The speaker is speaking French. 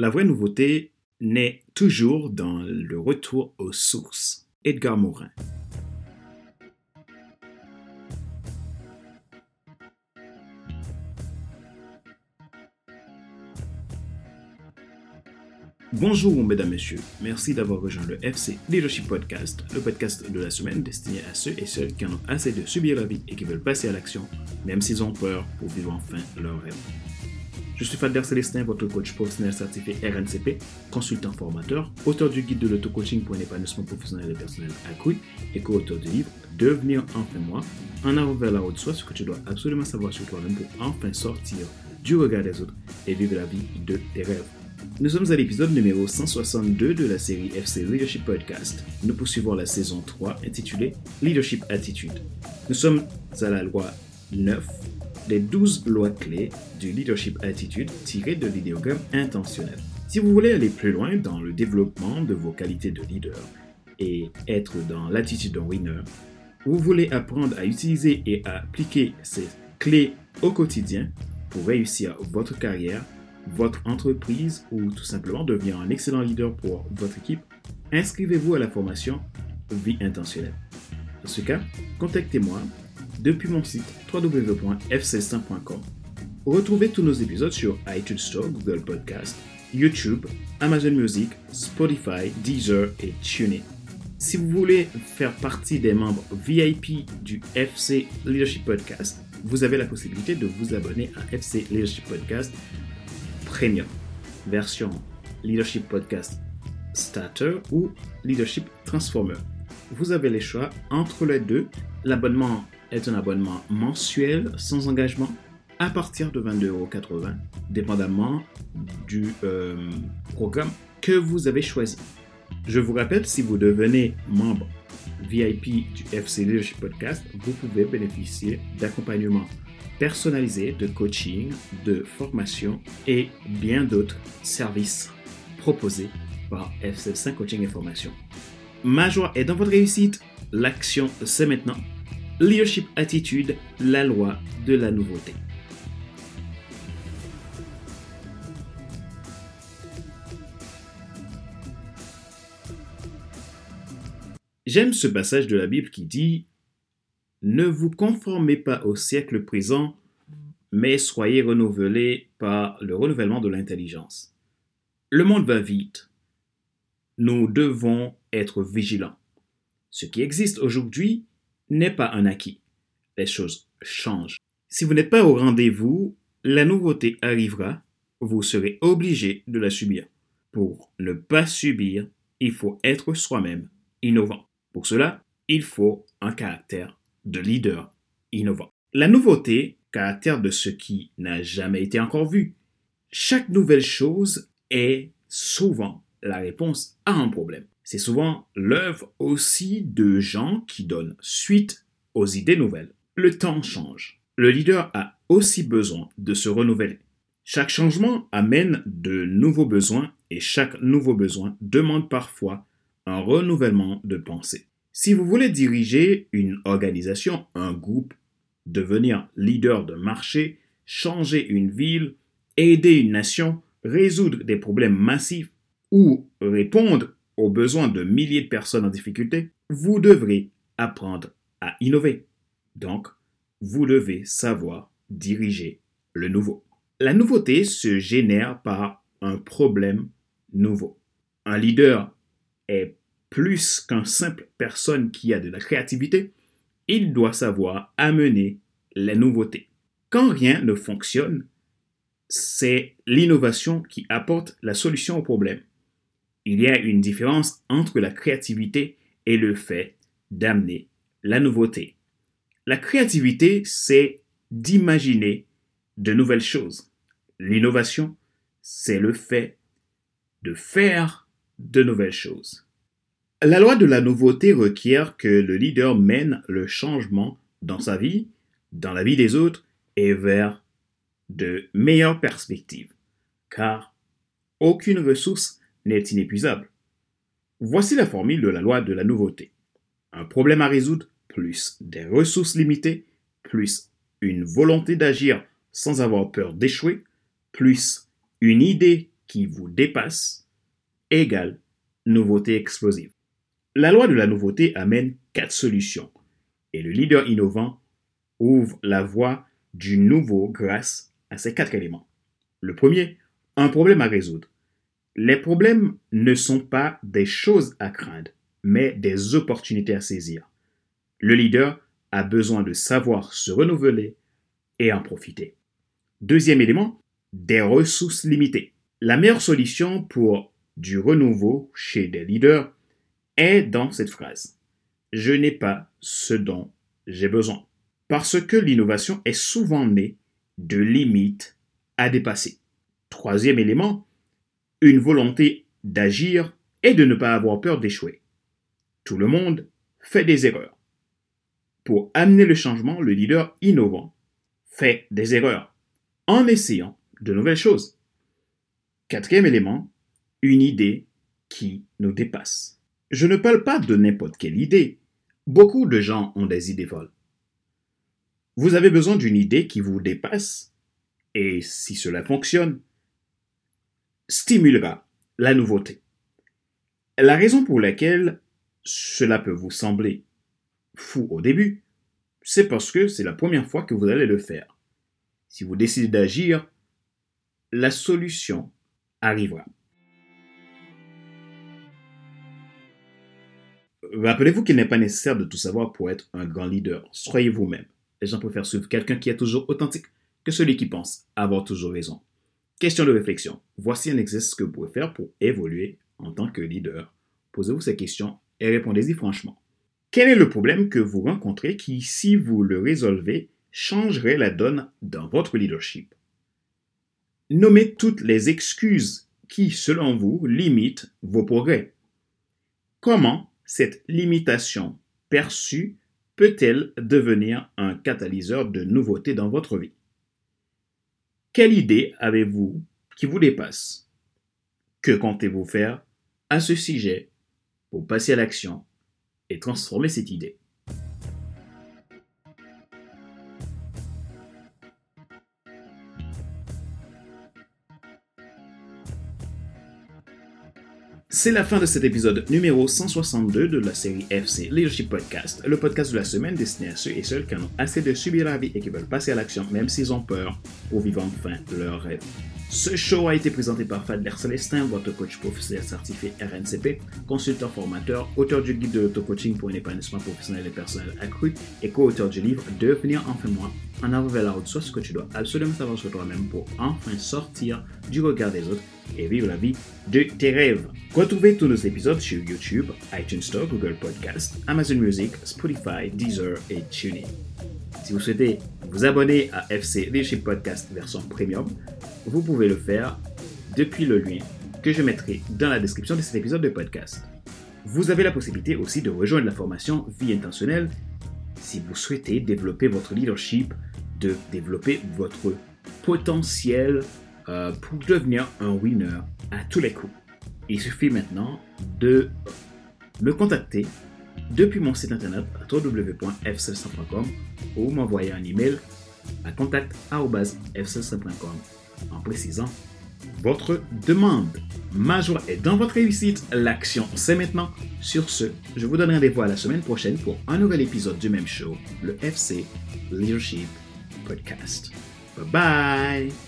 La vraie nouveauté naît toujours dans le retour aux sources. Edgar Morin. Bonjour mesdames, messieurs. Merci d'avoir rejoint le FC Leadership Podcast, le podcast de la semaine destiné à ceux et celles qui en ont assez de subir la vie et qui veulent passer à l'action, même s'ils ont peur pour vivre enfin leur rêve. Je suis Fader Célestin, votre coach professionnel certifié RNCP, consultant formateur, auteur du guide de l'auto-coaching pour un épanouissement professionnel et personnel accru et co-auteur du livre Devenir enfin moi, en avant vers la haute soi, ce que tu dois absolument savoir sur toi-même pour enfin sortir du regard des autres et vivre la vie de tes rêves. Nous sommes à l'épisode numéro 162 de la série FC Leadership Podcast. Nous poursuivons la saison 3 intitulée Leadership Attitude. Nous sommes à la loi 9 des 12 lois clés du leadership attitude tirées de l'idéogramme intentionnel. Si vous voulez aller plus loin dans le développement de vos qualités de leader et être dans l'attitude d'un winner, vous voulez apprendre à utiliser et à appliquer ces clés au quotidien pour réussir votre carrière, votre entreprise ou tout simplement devenir un excellent leader pour votre équipe, inscrivez-vous à la formation Vie intentionnelle. Dans ce cas, contactez-moi depuis mon site www.fc100.com. Retrouvez tous nos épisodes sur iTunes Store, Google Podcast, YouTube, Amazon Music, Spotify, Deezer et TuneIn. Si vous voulez faire partie des membres VIP du FC Leadership Podcast, vous avez la possibilité de vous abonner à FC Leadership Podcast Premium, version Leadership Podcast Starter ou Leadership Transformer. Vous avez les choix entre les deux. L'abonnement est un abonnement mensuel sans engagement à partir de 22,80€, dépendamment du euh, programme que vous avez choisi. Je vous rappelle, si vous devenez membre VIP du FC Leadership Podcast, vous pouvez bénéficier d'accompagnement personnalisé, de coaching, de formation et bien d'autres services proposés par FC5 Coaching et Formation. Ma joie est dans votre réussite. L'action, c'est maintenant. Leadership Attitude, la loi de la nouveauté. J'aime ce passage de la Bible qui dit Ne vous conformez pas au siècle présent, mais soyez renouvelés par le renouvellement de l'intelligence. Le monde va vite. Nous devons être vigilants. Ce qui existe aujourd'hui n'est pas un acquis. Les choses changent. Si vous n'êtes pas au rendez-vous, la nouveauté arrivera, vous serez obligé de la subir. Pour ne pas subir, il faut être soi-même innovant. Pour cela, il faut un caractère de leader innovant. La nouveauté, caractère de ce qui n'a jamais été encore vu. Chaque nouvelle chose est souvent la réponse à un problème. C'est souvent l'œuvre aussi de gens qui donnent suite aux idées nouvelles. Le temps change. Le leader a aussi besoin de se renouveler. Chaque changement amène de nouveaux besoins et chaque nouveau besoin demande parfois un renouvellement de pensée. Si vous voulez diriger une organisation, un groupe, devenir leader de marché, changer une ville, aider une nation, résoudre des problèmes massifs ou répondre aux besoins de milliers de personnes en difficulté, vous devrez apprendre à innover. Donc, vous devez savoir diriger le nouveau. La nouveauté se génère par un problème nouveau. Un leader est plus qu'un simple personne qui a de la créativité, il doit savoir amener la nouveauté. Quand rien ne fonctionne, c'est l'innovation qui apporte la solution au problème. Il y a une différence entre la créativité et le fait d'amener la nouveauté. La créativité, c'est d'imaginer de nouvelles choses. L'innovation, c'est le fait de faire de nouvelles choses. La loi de la nouveauté requiert que le leader mène le changement dans sa vie, dans la vie des autres et vers de meilleures perspectives, car aucune ressource n'est inépuisable. Voici la formule de la loi de la nouveauté. Un problème à résoudre plus des ressources limitées plus une volonté d'agir sans avoir peur d'échouer plus une idée qui vous dépasse égale nouveauté explosive. La loi de la nouveauté amène quatre solutions et le leader innovant ouvre la voie du nouveau grâce à ces quatre éléments. Le premier, un problème à résoudre. Les problèmes ne sont pas des choses à craindre, mais des opportunités à saisir. Le leader a besoin de savoir se renouveler et en profiter. Deuxième élément, des ressources limitées. La meilleure solution pour du renouveau chez des leaders est dans cette phrase. Je n'ai pas ce dont j'ai besoin. Parce que l'innovation est souvent née de limites à dépasser. Troisième élément, une volonté d'agir et de ne pas avoir peur d'échouer. Tout le monde fait des erreurs. Pour amener le changement, le leader innovant fait des erreurs en essayant de nouvelles choses. Quatrième élément, une idée qui nous dépasse. Je ne parle pas de n'importe quelle idée. Beaucoup de gens ont des idées folles. Vous avez besoin d'une idée qui vous dépasse et si cela fonctionne, stimulera la nouveauté. La raison pour laquelle cela peut vous sembler fou au début, c'est parce que c'est la première fois que vous allez le faire. Si vous décidez d'agir, la solution arrivera. Rappelez-vous qu'il n'est pas nécessaire de tout savoir pour être un grand leader. Soyez vous-même. Les gens préfèrent suivre quelqu'un qui est toujours authentique que celui qui pense avoir toujours raison. Question de réflexion. Voici un exercice que vous pouvez faire pour évoluer en tant que leader. Posez-vous ces questions et répondez-y franchement. Quel est le problème que vous rencontrez qui, si vous le résolvez, changerait la donne dans votre leadership? Nommez toutes les excuses qui, selon vous, limitent vos progrès. Comment cette limitation perçue peut-elle devenir un catalyseur de nouveautés dans votre vie? Quelle idée avez-vous qui vous dépasse? Que comptez-vous faire à ce sujet pour passer à l'action et transformer cette idée? C'est la fin de cet épisode numéro 162 de la série FC Leadership Podcast, le podcast de la semaine destiné à ceux et celles qui en ont assez de subir la vie et qui veulent passer à l'action même s'ils ont peur pour vivre enfin leur rêve. Ce show a été présenté par Fadler Célestin, votre coach professionnel certifié RNCP, consultant formateur, auteur du guide de l'auto-coaching pour un épanouissement professionnel et personnel accru et co-auteur du livre Devenir enfin moi, en avant vers la route, soit ce que tu dois absolument savoir sur toi-même pour enfin sortir du regard des autres et vivre la vie de tes rêves. Retrouvez tous nos épisodes sur YouTube, iTunes Store, Google Podcast, Amazon Music, Spotify, Deezer et TuneIn. Si vous souhaitez vous abonner à FC Leadership Podcast version premium, vous pouvez le faire depuis le lien que je mettrai dans la description de cet épisode de podcast. Vous avez la possibilité aussi de rejoindre la formation Vie intentionnelle si vous souhaitez développer votre leadership, de développer votre potentiel euh, pour devenir un winner à tous les coups. Il suffit maintenant de me contacter depuis mon site internet www.fcelsa.com ou m'envoyer un email à contact.fcelsa.com en précisant votre demande. Ma joie est dans votre réussite. L'action, c'est maintenant. Sur ce, je vous donne rendez-vous à la semaine prochaine pour un nouvel épisode du même show, le FC Leadership Podcast. Bye bye!